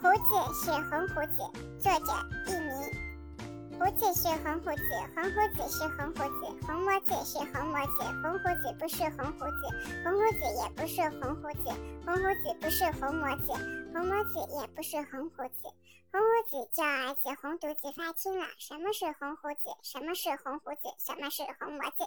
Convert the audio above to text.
胡子是红胡子作者佚名胡子是红胡子红胡子是红胡子红胡子是红胡子红胡子不是红胡子红胡子也不是红胡子红胡子不是红魔子红胡子也不是红胡子红胡子叫儿子红胡子发青了什么是红胡子什么是红胡子什么是红魔子